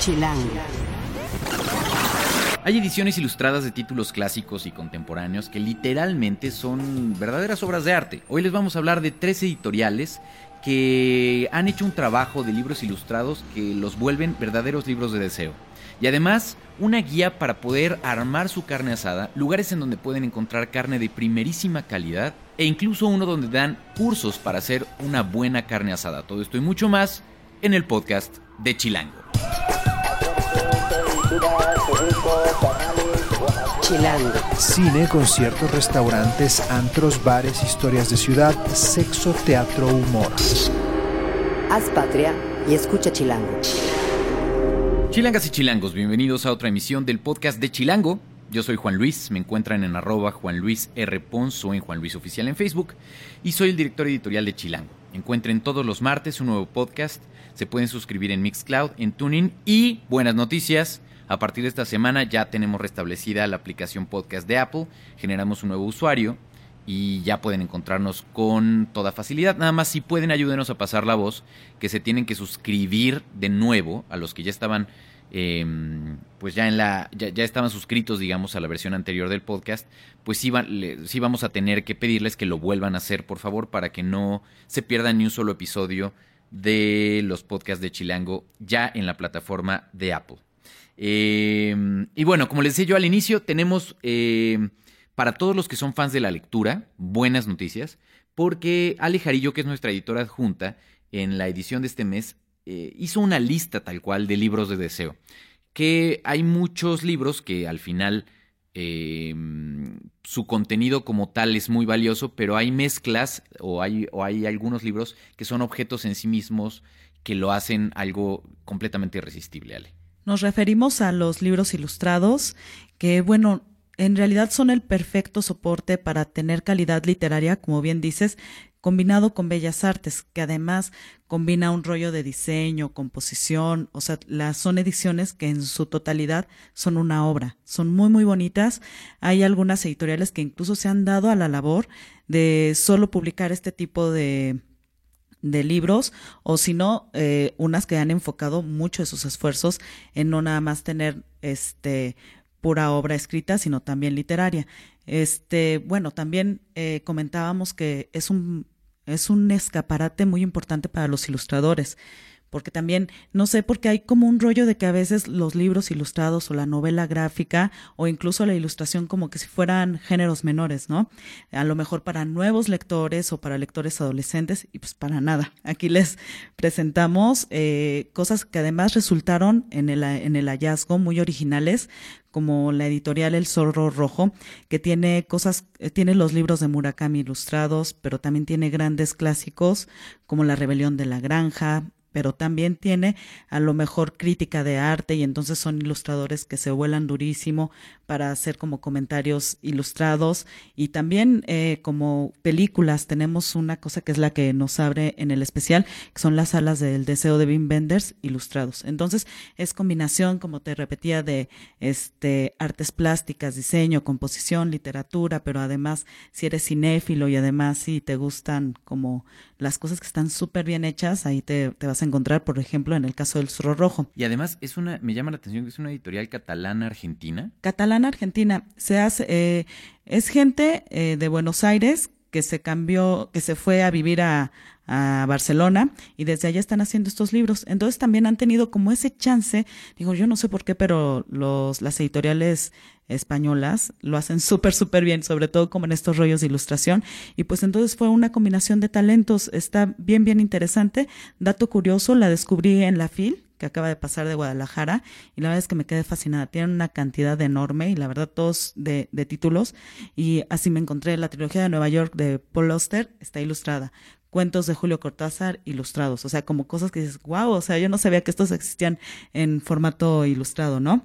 Chilango. Hay ediciones ilustradas de títulos clásicos y contemporáneos que literalmente son verdaderas obras de arte. Hoy les vamos a hablar de tres editoriales que han hecho un trabajo de libros ilustrados que los vuelven verdaderos libros de deseo. Y además, una guía para poder armar su carne asada, lugares en donde pueden encontrar carne de primerísima calidad e incluso uno donde dan cursos para hacer una buena carne asada. Todo esto y mucho más en el podcast de Chilango. Chilango. Cine, conciertos, restaurantes, antros, bares, historias de ciudad, sexo, teatro, humor. Haz patria y escucha Chilango. Chilangas y chilangos, bienvenidos a otra emisión del podcast de Chilango. Yo soy Juan Luis, me encuentran en arroba Juan Luis R. Ponzo en Juan Luis Oficial en Facebook y soy el director editorial de Chilango. Encuentren todos los martes un nuevo podcast, se pueden suscribir en Mixcloud, en Tuning y buenas noticias. A partir de esta semana ya tenemos restablecida la aplicación podcast de Apple, generamos un nuevo usuario y ya pueden encontrarnos con toda facilidad. Nada más si pueden ayúdenos a pasar la voz, que se tienen que suscribir de nuevo a los que ya estaban, em, pues ya en la, ya, estaban suscritos, digamos, a la versión anterior del podcast, pues sí, le, sí vamos a tener que pedirles que lo vuelvan a hacer, por favor, para que no se pierdan ni un solo episodio de los podcasts de Chilango ya en la plataforma de Apple. Eh, y bueno, como les decía yo al inicio, tenemos eh, para todos los que son fans de la lectura, buenas noticias, porque Ale Jarillo, que es nuestra editora adjunta, en la edición de este mes, eh, hizo una lista tal cual de libros de deseo. Que hay muchos libros que al final eh, su contenido como tal es muy valioso, pero hay mezclas o hay, o hay algunos libros que son objetos en sí mismos que lo hacen algo completamente irresistible, Ale. Nos referimos a los libros ilustrados, que bueno, en realidad son el perfecto soporte para tener calidad literaria, como bien dices, combinado con bellas artes, que además combina un rollo de diseño, composición, o sea, las son ediciones que en su totalidad son una obra, son muy muy bonitas. Hay algunas editoriales que incluso se han dado a la labor de solo publicar este tipo de de libros o si no eh, unas que han enfocado mucho de sus esfuerzos en no nada más tener este pura obra escrita, sino también literaria. Este, bueno, también eh, comentábamos que es un, es un escaparate muy importante para los ilustradores porque también no sé porque hay como un rollo de que a veces los libros ilustrados o la novela gráfica o incluso la ilustración como que si fueran géneros menores, ¿no? A lo mejor para nuevos lectores o para lectores adolescentes y pues para nada. Aquí les presentamos eh, cosas que además resultaron en el, en el hallazgo muy originales como la editorial El Zorro Rojo, que tiene cosas, eh, tiene los libros de Murakami ilustrados, pero también tiene grandes clásicos como La Rebelión de la Granja, pero también tiene a lo mejor crítica de arte y entonces son ilustradores que se vuelan durísimo para hacer como comentarios ilustrados y también eh, como películas tenemos una cosa que es la que nos abre en el especial que son las salas del deseo de Wim Wenders ilustrados. Entonces es combinación como te repetía de este artes plásticas diseño composición literatura pero además si eres cinéfilo y además si te gustan como las cosas que están súper bien hechas ahí te, te vas a encontrar, por ejemplo, en el caso del Zorro Rojo. Y además es una, me llama la atención que es una editorial catalana argentina. Catalana argentina, se hace, eh, es gente eh, de Buenos Aires que se cambió, que se fue a vivir a, a Barcelona y desde allá están haciendo estos libros. Entonces también han tenido como ese chance, digo, yo no sé por qué, pero los, las editoriales españolas lo hacen súper, súper bien, sobre todo como en estos rollos de ilustración. Y pues entonces fue una combinación de talentos, está bien, bien interesante. Dato curioso, la descubrí en la FIL, que acaba de pasar de Guadalajara y la verdad es que me quedé fascinada. Tienen una cantidad enorme y la verdad todos de, de títulos y así me encontré la trilogía de Nueva York de Paul Auster, está ilustrada cuentos de Julio Cortázar ilustrados, o sea, como cosas que dices, wow, o sea, yo no sabía que estos existían en formato ilustrado, ¿no?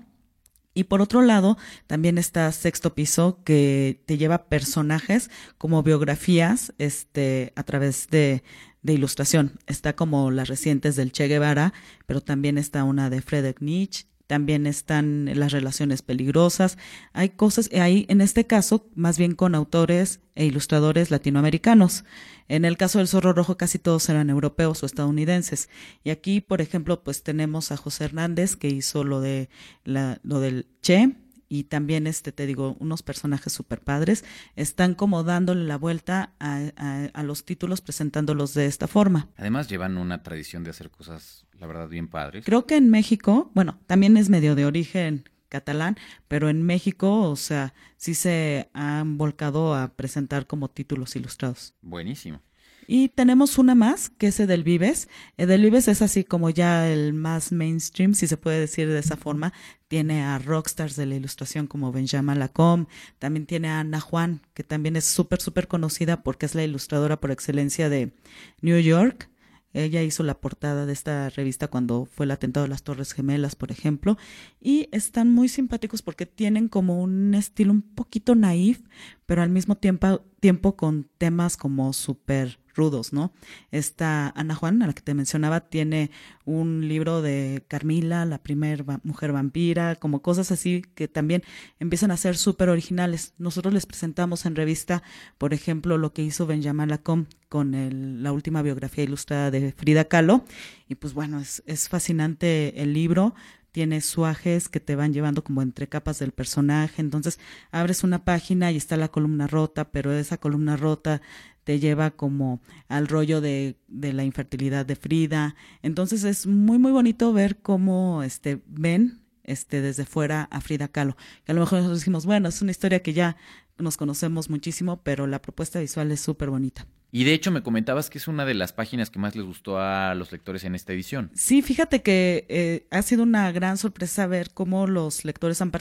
Y por otro lado, también está Sexto Piso, que te lleva personajes como biografías, este, a través de, de ilustración. Está como las recientes del Che Guevara, pero también está una de Friedrich Nietzsche, también están las relaciones peligrosas. Hay cosas, ahí en este caso, más bien con autores e ilustradores latinoamericanos. En el caso del zorro rojo casi todos eran europeos o estadounidenses. Y aquí, por ejemplo, pues tenemos a José Hernández que hizo lo de la, lo del Che, y también este te digo unos personajes super padres están como dándole la vuelta a, a, los títulos presentándolos de esta forma. Además llevan una tradición de hacer cosas la verdad bien padres. Creo que en México bueno también es medio de origen catalán pero en México o sea sí se han volcado a presentar como títulos ilustrados. Buenísimo y tenemos una más, que es Edelvives. Edelvives es así como ya el más mainstream, si se puede decir de esa forma. Tiene a rockstars de la ilustración como Benjamin Lacombe. También tiene a Ana Juan, que también es súper, súper conocida porque es la ilustradora por excelencia de New York. Ella hizo la portada de esta revista cuando fue el atentado de las Torres Gemelas, por ejemplo, y están muy simpáticos porque tienen como un estilo un poquito naif, pero al mismo tiempo, tiempo con temas como súper rudos, ¿no? Esta Ana Juan, a la que te mencionaba, tiene un libro de Carmila, la primer mujer vampira, como cosas así que también empiezan a ser súper originales. Nosotros les presentamos en revista, por ejemplo, lo que hizo Benjamin Lacombe con el, la última biografía ilustrada de Frida Kahlo. Y pues bueno, es, es fascinante el libro tiene suajes que te van llevando como entre capas del personaje. Entonces abres una página y está la columna rota, pero esa columna rota te lleva como al rollo de, la infertilidad de Frida. Entonces es muy, muy bonito ver cómo este, ven este, desde fuera a Frida Kahlo. Que a lo mejor nosotros decimos, bueno, es una historia que ya nos conocemos muchísimo, pero la propuesta visual es súper bonita. Y de hecho me comentabas que es una de las páginas que más les gustó a los lectores en esta edición. Sí, fíjate que eh, ha sido una gran sorpresa ver cómo los lectores han,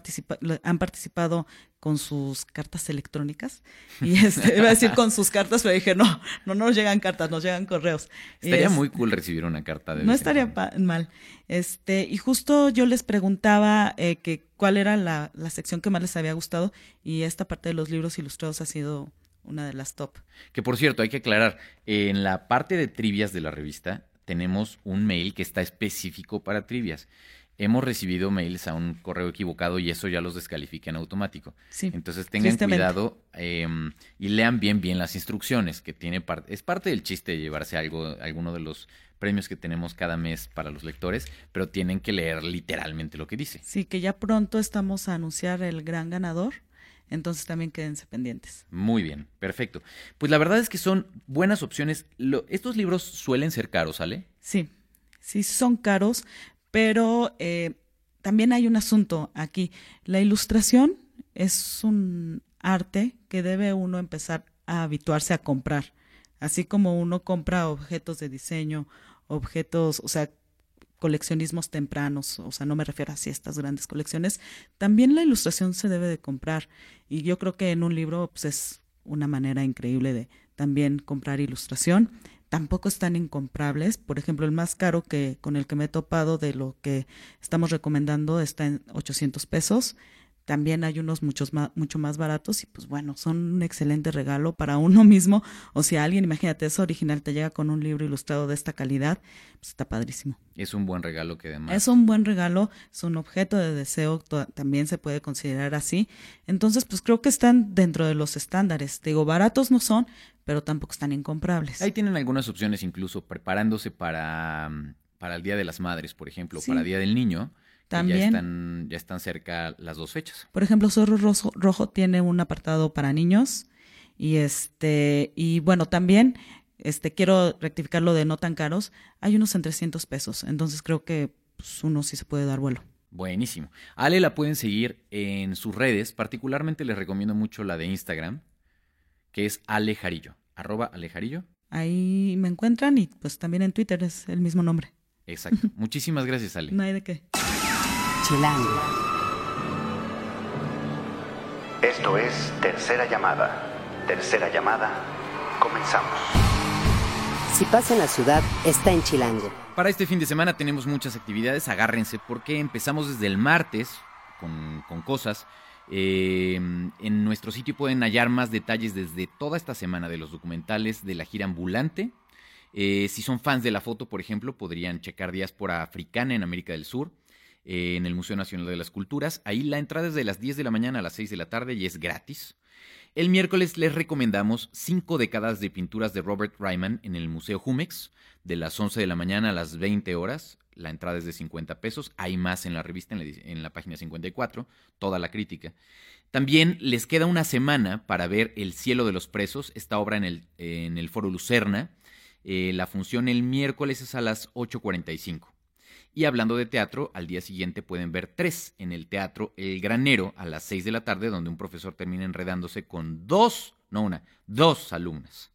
han participado con sus cartas electrónicas. Y este, iba a decir con sus cartas, pero dije, no, no nos llegan cartas, nos llegan correos. Estaría muy cool recibir una carta de No estaría mal. Este, y justo yo les preguntaba eh, que cuál era la, la sección que más les había gustado y esta parte de los libros ilustrados ha sido una de las top. Que por cierto, hay que aclarar, en la parte de trivias de la revista tenemos un mail que está específico para trivias. Hemos recibido mails a un correo equivocado y eso ya los descalifica en automático. Sí, Entonces tengan cuidado em, y lean bien bien las instrucciones, que tiene parte, es parte del chiste de llevarse algo, alguno de los premios que tenemos cada mes para los lectores, pero tienen que leer literalmente lo que dice. Sí, que ya pronto estamos a anunciar el gran ganador entonces también quédense pendientes. Muy bien, perfecto. Pues la verdad es que son buenas opciones. estos libros suelen ser caros, ¿sale? Sí, sí son caros, pero eh, también hay un asunto aquí. La ilustración es un arte que debe uno empezar a habituarse a comprar. Así como uno compra objetos de diseño, objetos, o sea, coleccionismos tempranos, o sea, no me refiero a estas grandes colecciones, también la ilustración se debe de comprar. Y yo creo que en un libro pues, es una manera increíble de también comprar ilustración. Tampoco están incomprables. Por ejemplo, el más caro que con el que me he topado de lo que estamos recomendando está en 800 pesos también hay unos muchos más, mucho más baratos y pues bueno, son un excelente regalo para uno mismo. O si alguien, imagínate, eso original te llega con un libro ilustrado de esta calidad, pues está padrísimo. Es un buen regalo que además. Es un buen regalo, es un objeto de deseo, también se puede considerar así. Entonces, pues creo que están dentro de los estándares. digo, baratos no son, pero tampoco están incomprables. Ahí tienen algunas opciones incluso preparándose para, para el Día de las Madres, por ejemplo, para el Día del Niño también. Ya están, ya están cerca las dos fechas. Por ejemplo, Zorro Rojo, Rojo tiene un apartado para niños. Y este, y bueno, también este quiero rectificar lo de no tan caros. Hay unos en 300 pesos. Entonces creo que pues, uno sí se puede dar vuelo. Buenísimo. Ale la pueden seguir en sus redes. Particularmente les recomiendo mucho la de Instagram, que es Alejarillo. Arroba Alejarillo. Ahí me encuentran y pues también en Twitter es el mismo nombre. Exacto. Muchísimas gracias, Ale. No hay de qué. Chilango. Esto es Tercera Llamada. Tercera Llamada. Comenzamos. Si pasa en la ciudad, está en Chilango. Para este fin de semana tenemos muchas actividades, agárrense porque empezamos desde el martes con, cosas. Eh, en nuestro sitio pueden hallar más detalles desde toda esta semana de los documentales de la gira ambulante. Eh, si son fans de la foto, por ejemplo, podrían checar Diáspora Africana en América del Sur eh, en el Museo Nacional de las Culturas. Ahí la entrada es de las 10 de la mañana a las 6 de la tarde y es gratis. El miércoles les recomendamos cinco décadas de pinturas de Robert Ryman en el Museo Jumex, de las 11 de la mañana a las 20 horas. La entrada es de 50 pesos. Hay más en la revista, en la, en la página 54, toda la crítica. También les queda una semana para ver El cielo de los presos, esta obra en el, en el Foro Lucerna. Eh, la función el miércoles es a las 8.45. Y hablando de teatro, al día siguiente pueden ver tres en el Teatro El Granero a las 6 de la tarde, donde un profesor termina enredándose con dos, no una, dos alumnas.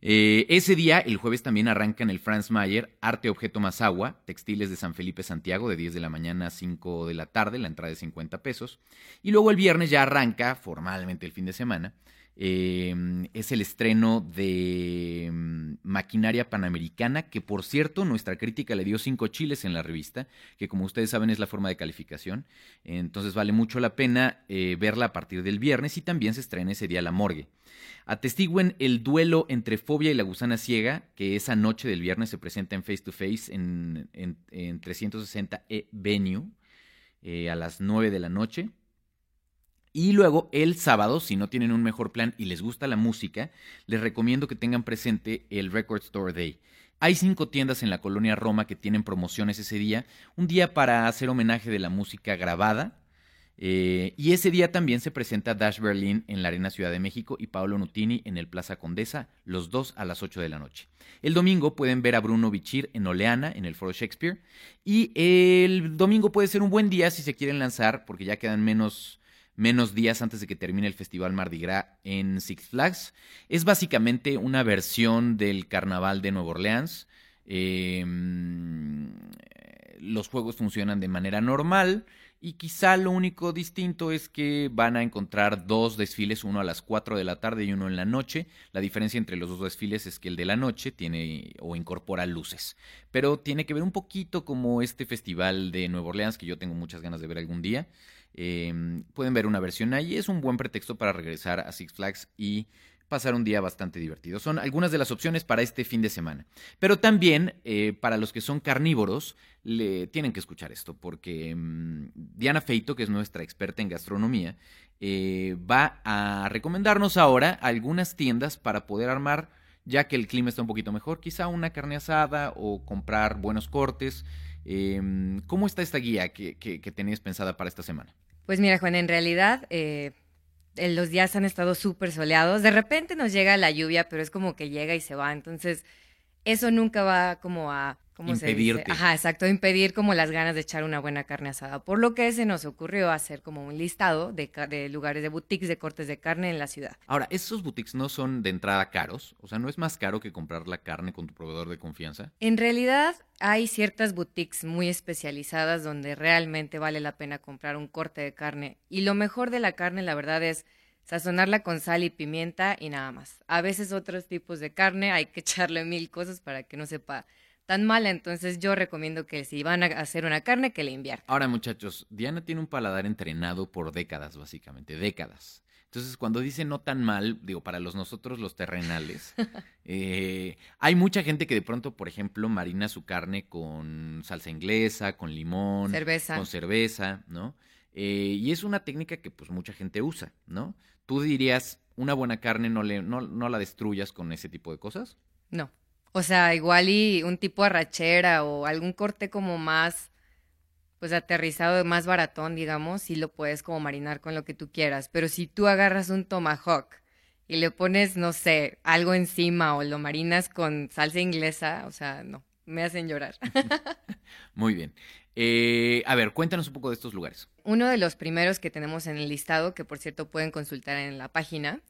Eh, ese día, el jueves también arranca en el Franz Mayer Arte Objeto Más Agua, Textiles de San Felipe Santiago, de 10 de la mañana a 5 de la tarde, la entrada de 50 pesos. Y luego el viernes ya arranca formalmente el fin de semana. Eh, es el estreno de mm, Maquinaria Panamericana, que por cierto, nuestra crítica le dio cinco chiles en la revista, que como ustedes saben es la forma de calificación. Entonces vale mucho la pena eh, verla a partir del viernes y también se estrena ese día La Morgue. Atestiguen el duelo entre Fobia y la Gusana Ciega, que esa noche del viernes se presenta en Face to Face en, 360 E Venue eh, a las 9 de la noche. Y luego el sábado, si no tienen un mejor plan y les gusta la música, les recomiendo que tengan presente el Record Store Day. Hay cinco tiendas en la colonia Roma que tienen promociones ese día. Un día para hacer homenaje de la música grabada, eh, y ese día también se presenta Dash Berlin en la Arena Ciudad de México y Paolo Nutini en el Plaza Condesa, los dos a las 8 de la noche. El domingo pueden ver a Bruno Bichir en Oleana, en el Foro Shakespeare. Y el domingo puede ser un buen día si se quieren lanzar, porque ya quedan menos, menos días antes de que termine el Festival Mardi Gras en Six Flags. Es básicamente una versión del Carnaval de Nueva Orleans. Em, los juegos funcionan de manera normal. Y quizá lo único distinto es que van a encontrar dos desfiles, uno a las 4 de la tarde y uno en la noche. La diferencia entre los dos desfiles es que el de la noche tiene o incorpora luces. Pero tiene que ver un poquito como este festival de Nueva Orleans que yo tengo muchas ganas de ver algún día. Em, pueden ver una versión ahí. Es un buen pretexto para regresar a Six Flags y pasar un día bastante divertido. Son algunas de las opciones para este fin de semana. Pero también eh, para los que son carnívoros, le tienen que escuchar esto, porque mm, Diana Feito, que es nuestra experta en gastronomía, eh, va a recomendarnos ahora algunas tiendas para poder armar, ya que el clima está un poquito mejor, quizá una carne asada o comprar buenos cortes. Em, ¿Cómo está esta guía que, que, tenéis pensada para esta semana? Pues mira, Juan, en realidad eh, los días han estado súper soleados. De repente nos llega la lluvia, pero es como que llega y se va. Entonces, eso nunca va como a ¿cómo Impedirte. Se Ajá, exacto, impedir como las ganas de echar una buena carne asada. Por lo que se nos ocurrió hacer como un listado de, de, lugares de boutiques de cortes de carne en la ciudad. Ahora, ¿esos boutiques no son de entrada caros? O sea, ¿no es más caro que comprar la carne con tu proveedor de confianza? En realidad, hay ciertas boutiques muy especializadas donde realmente vale la pena comprar un corte de carne. Y lo mejor de la carne, la verdad, es sazonarla con sal y pimienta y nada más. A veces otros tipos de carne hay que echarle mil cosas para que no sepa tan mala, entonces yo recomiendo que si van a hacer una carne, que le inviertan. Ahora muchachos, Diana tiene un paladar entrenado por décadas, básicamente, décadas. Entonces, cuando dice no tan mal, digo, para los nosotros los terrenales, eh, hay mucha gente que de pronto, por ejemplo, marina su carne con salsa inglesa, con limón, cerveza. con cerveza, ¿no? Eh, y es una técnica que pues mucha gente usa, ¿no? ¿Tú dirías, una buena carne no, le, no, no la destruyas con ese tipo de cosas? No. O sea, igual y un tipo arrachera o algún corte como más, pues aterrizado, más baratón, digamos, sí lo puedes como marinar con lo que tú quieras. Pero si tú agarras un tomahawk y le pones, no sé, algo encima o lo marinas con salsa inglesa, o sea, no, me hacen llorar. Muy bien. Eh, a ver, cuéntanos un poco de estos lugares. Uno de los primeros que tenemos en el listado, que por cierto pueden consultar en la página,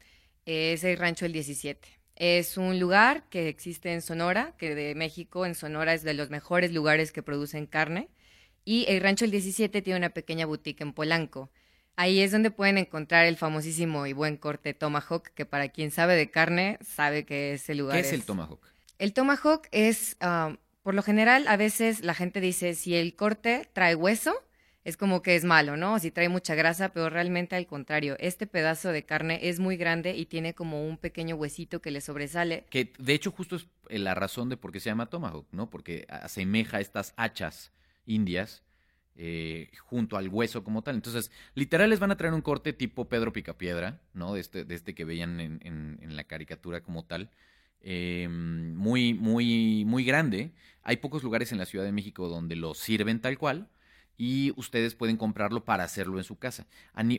es el Rancho El 17. Es un lugar que existe en Sonora, que de México en Sonora es de los mejores lugares que producen carne. Y el Rancho El 17 tiene una pequeña boutique en Polanco. Ahí es donde pueden encontrar el famosísimo y buen corte Tomahawk, que para quien sabe de carne, sabe que ese lugar ¿Qué es, el Tomahawk? El Tomahawk es ah, por lo general, a veces la gente dice, si el corte trae hueso, es como que es malo, ¿no? Si trae mucha grasa, pero realmente al contrario, este pedazo de carne es muy grande y tiene como un pequeño huesito que le sobresale. Que de hecho justo es la razón de por qué se llama tomahawk, ¿no? Porque asemeja estas hachas indias eh, junto al hueso como tal. Entonces, literal les van a traer un corte tipo Pedro Picapiedra, ¿no? De este, de este que veían en, en- en la caricatura como tal. eh, muy, muy, muy grande. Hay pocos lugares en la Ciudad de México donde lo sirven tal cual y ustedes pueden comprarlo para hacerlo en su casa.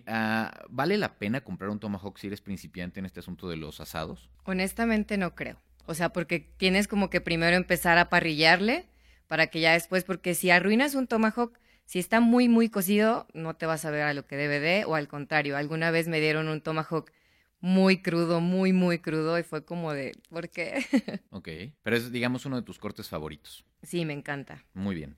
Ah, ¿Vale la pena comprar un tomahawk si eres principiante en este asunto de los asados? Honestamente no creo. O sea, porque tienes como que primero empezar a parrillarle para que ya después, porque si arruinas un tomahawk, si está muy, muy cocido, no te vas a ver a lo que debe de, o al contrario, alguna vez me dieron un tomahawk muy crudo, muy, muy crudo, y fue como de, ¿por qué? Ok, pero es, digamos, uno de tus cortes favoritos. sí, me encanta. Muy bien.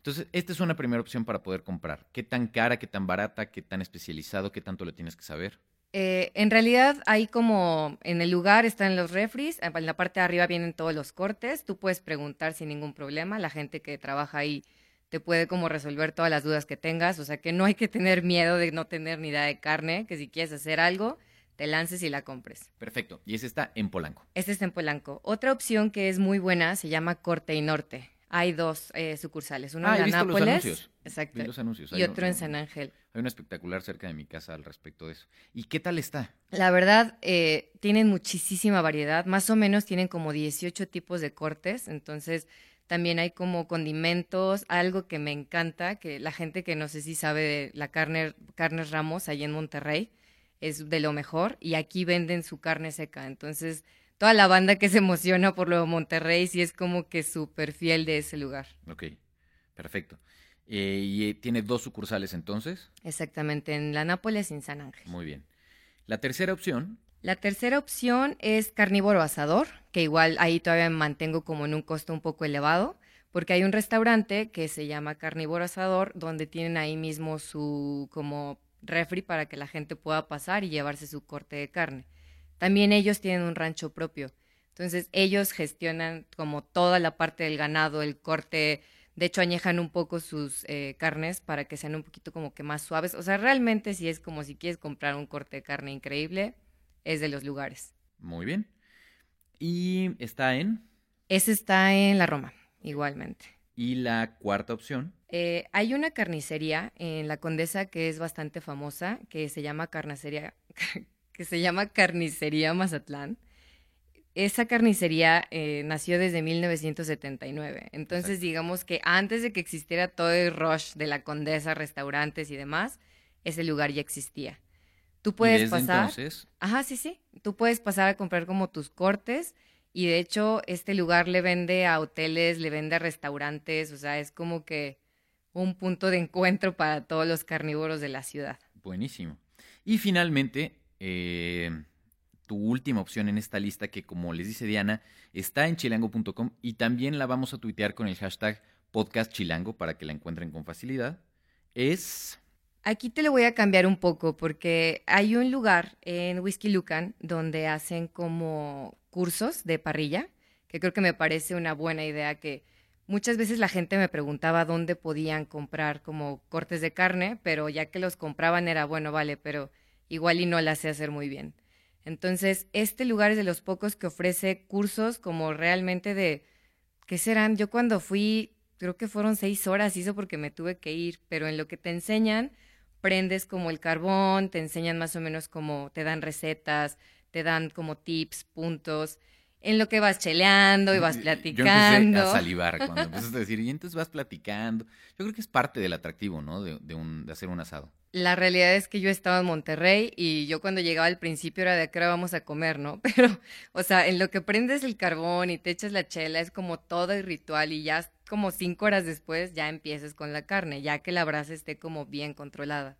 Entonces, esta es una primera opción para poder comprar. ¿Qué tan cara, qué tan barata, qué tan especializado, qué tanto le tienes que saber? Eh, en realidad, hay como en el lugar están los refries, en la parte de arriba vienen todos los cortes, tú puedes preguntar sin ningún problema, la gente que trabaja ahí te puede como resolver todas las dudas que tengas, o sea que no hay que tener miedo de no tener ni idea de carne, que si quieres hacer algo, te lances y la compres. Perfecto. Y ese está en Polanco. Este está en Polanco. Otra opción que es muy buena se llama Corte y Norte. Hay dos eh, sucursales, uno Ah, en anuncios. exacto, y otro un- en San Ángel. Hay una espectacular cerca de mi casa al respecto de eso. ¿Y qué tal está? La verdad, eh, tienen muchísima variedad, más o menos tienen como 18 tipos de cortes, entonces también hay como condimentos, algo que me encanta, que la gente que no sé si sabe de la carne, Carnes Ramos, allí en Monterrey, es de lo mejor, y aquí venden su carne seca, entonces toda la banda que se emociona por lo de Monterrey sí es como que súper fiel de ese lugar. Ok, perfecto. Eh, ¿Y tiene dos sucursales entonces? Exactamente, en la Nápoles y en San Ángel. Muy bien. La tercera opción, La tercera opción es carnívoro asador, que igual ahí todavía me mantengo como en un costo un poco elevado, porque hay un restaurante que se llama Carnívoro Asador, donde tienen ahí mismo su como refri para que la gente pueda pasar y llevarse su corte de carne. También ellos tienen un rancho propio. Entonces ellos gestionan como toda la parte del ganado, el corte, de hecho añejan un poco sus eh, carnes para que sean un poquito como que más suaves. O sea, realmente si es como si quieres comprar un corte de carne increíble, es de los lugares. muy bien. Y está en. Ese está en la Roma, igualmente. Y la cuarta opción, Eh, hay una carnicería en la Condesa que es bastante famosa, que se llama carnicería, que se llama Carnicería Mazatlán. Esa carnicería eh, nació desde 1979. Entonces, Exacto. digamos que antes de que existiera todo el rush de la Condesa, restaurantes y demás, ese lugar ya existía. Tú y puedes desde pasar. entonces, Ajá, sí, sí. Tú puedes pasar a comprar como tus cortes y de hecho este lugar le vende a hoteles, le vende a restaurantes, o sea, es como que un punto de encuentro para todos los carnívoros de la ciudad. buenísimo. Y finalmente, eh, tu última opción en esta lista, que como les dice Diana, está en chilango.com y también la vamos a tuitear con el hashtag podcastchilango para que la encuentren con facilidad, es... Aquí te lo voy a cambiar un poco porque hay un lugar en Whisky Lucan donde hacen como cursos de parrilla, que creo que me parece una buena idea que muchas veces la gente me preguntaba dónde podían comprar como cortes de carne, pero ya que los compraban era bueno, vale, pero igual y no la sé hacer muy bien. Entonces, este lugar es de los pocos que ofrece cursos como realmente de, ¿qué serán? Yo cuando fui, creo que fueron seis horas, hizo porque me tuve que ir, pero en lo que te enseñan, prendes como el carbón, te enseñan más o menos como, te dan recetas, te dan como tips, puntos, en lo que vas cheleando y vas Yo empecé platicando. a salivar cuando empezaste a decir, y entonces vas platicando. Yo creo que es parte del atractivo, ¿no? De, de un, de hacer un asado. La realidad es que yo estaba en Monterrey y yo cuando llegaba al principio era de a qué hora vamos a comer, ¿no? Pero, o sea, en lo que prendes el carbón y te echas la chela es como todo el ritual y ya como cinco horas después ya empiezas con la carne, ya que la brasa esté como bien controlada.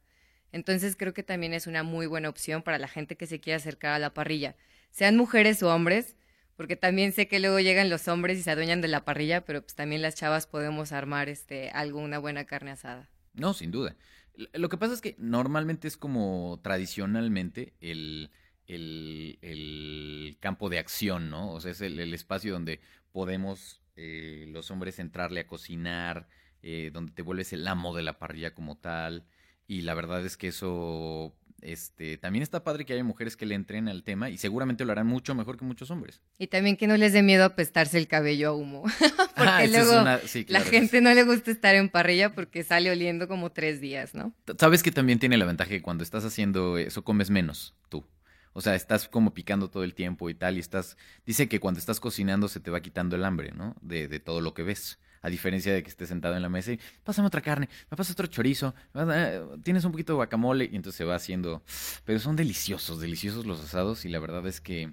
Entonces creo que también es una muy buena opción para la gente que se quiere acercar a la parrilla, sean mujeres o hombres, porque también sé que luego llegan los hombres y se adueñan de la parrilla, pero pues también las chavas podemos armar este algo, una buena carne asada. No, sin duda. Lo que pasa es que normalmente es como tradicionalmente el, el, campo de acción, ¿no? O sea, es el, el espacio donde podemos eh, los hombres entrarle a cocinar, eh, donde te vuelves el amo de la parrilla como tal. Y la verdad es que eso este, también está padre que haya mujeres que le entren al tema y seguramente lo harán mucho mejor que muchos hombres. Y también que no les dé miedo apestarse el cabello a humo. porque Ah, luego una- sí, la gente no le gusta estar en parrilla porque sale oliendo como tres días, ¿no? Sabes que también tiene la ventaja que cuando estás haciendo eso comes menos tú. O sea, estás como picando todo el tiempo y tal, y estás... Dice que cuando estás cocinando se te va quitando el hambre, ¿no? De, de todo lo que ves. A diferencia de que estés sentado en la mesa y pásame otra carne, me pasa otro chorizo, eh, tienes un poquito de guacamole y entonces se va haciendo... Pero son deliciosos, deliciosos los asados y la verdad es que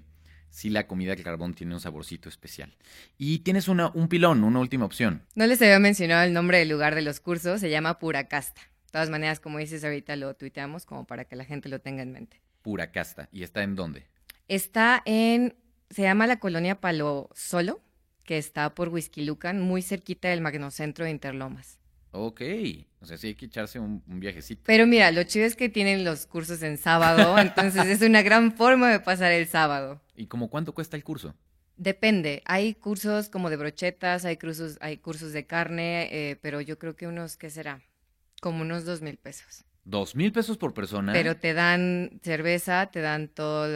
sí la comida al carbón tiene un saborcito especial. Y tienes una, un pilón, una última opción. No les había mencionado el nombre del lugar de los cursos, se llama Puracasta. De todas maneras, como dices ahorita, lo tuiteamos como para que la gente lo tenga en mente. Pura casta. ¿Y está en dónde? Está en, se llama la colonia Palo Solo, que está por Huizquilucan, muy cerquita del Magnocentro de Interlomas. Ok. O sea, sí hay que echarse un, un viajecito. Pero mira, lo chido es que tienen los cursos en sábado, entonces es una gran forma de pasar el sábado. ¿Y como cuánto cuesta el curso? Depende, hay cursos como de brochetas, hay cursos, hay cursos de carne, eh, pero yo creo que unos, ¿qué será? Como unos dos mil pesos. Dos mil pesos por persona. Pero te dan cerveza, te dan todos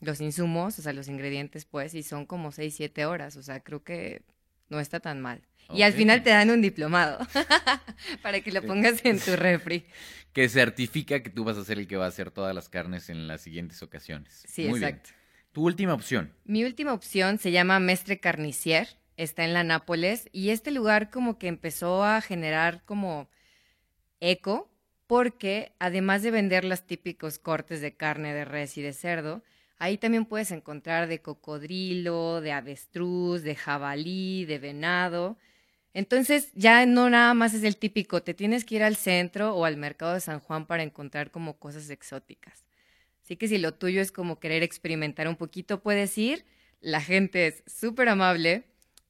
los insumos, o sea, los ingredientes, pues, y son como seis, siete horas, o sea, creo que no está tan mal. Y al final te dan un diplomado para que lo pongas en tu refri. Que certifica que tú vas a ser el que va a hacer todas las carnes en las siguientes ocasiones. Sí, Muy bien. exacto. Tu última opción. Mi última opción se llama Mestre Carnicier, está en la Nápoles y este lugar como que empezó a generar como eco porque además de vender los típicos cortes de carne de res y de cerdo, ahí también puedes encontrar de cocodrilo, de avestruz, de jabalí, de venado. Entonces ya no nada más es el típico, te tienes que ir al centro o al mercado de San Juan para encontrar como cosas exóticas. Así que si lo tuyo es como querer experimentar un poquito, puedes ir. La gente es súper amable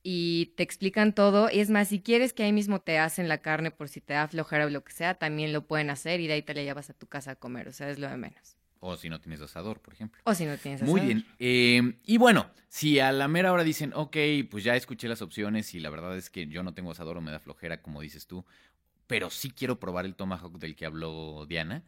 y te explican todo. Y es más, si quieres que ahí mismo te hacen la carne por si te da flojera o lo que sea, también lo pueden hacer y de ahí te la llevas a tu casa a comer. O sea, es lo de menos. O si no tienes asador, por ejemplo. O si no tienes Muy asador. bien. Eh, y bueno, si a la mera hora dicen, ok, pues ya escuché las opciones y la verdad es que yo no tengo asador o me da flojera, como dices tú, pero sí quiero probar el tomahawk del que habló Diana.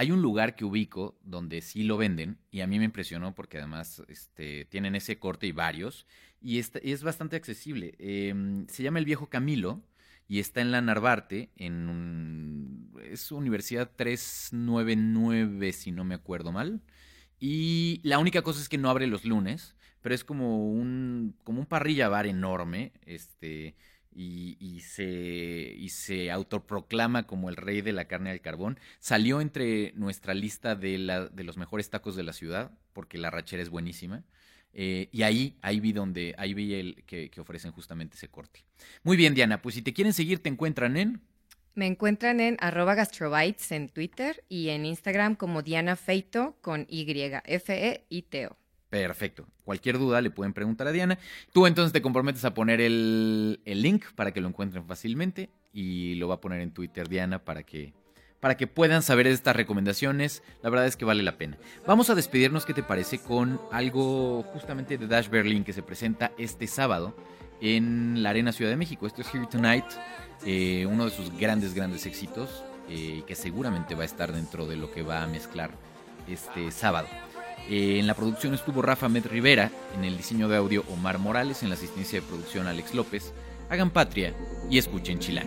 Hay un lugar que ubico donde sí lo venden y a mí me impresionó porque además este, tienen ese corte y varios y este- es bastante accesible. Eh, se llama El Viejo Camilo y está en la Narvarte, en un, es Universidad 399 si no me acuerdo mal. Y la única cosa es que no abre los lunes, pero es como un, como un parrilla bar enorme, este, y, se, y se autoproclama como el rey de la carne al carbón. Salió entre nuestra lista de, la, de los mejores tacos de la ciudad, porque la rachera es buenísima. Eh, y ahí, ahí vi donde, ahí vi el que, que ofrecen justamente ese corte. Muy bien, Diana, pues si te quieren seguir, te encuentran en Me encuentran en arroba gastrobites en Twitter y en Instagram como Diana Feito con Y, F-E-I-T-O. Perfecto. Cualquier duda le pueden preguntar a Diana. Tú entonces te comprometes a poner el, el link para que lo encuentren fácilmente y lo va a poner en Twitter Diana para que, para que puedan saber estas recomendaciones. La verdad es que vale la pena. Vamos a despedirnos, ¿qué te parece? Con algo justamente de Dash Berlin que se presenta este sábado en la Arena Ciudad de México. Esto es Here Tonight, eh, uno de sus grandes, grandes éxitos eh, que seguramente va a estar dentro de lo que va a mezclar este sábado. Eh, en la producción estuvo Rafa Med Rivera, en el diseño de audio Omar Morales, en la asistencia de producción Alex López. Hagan patria y escuchen Chilán.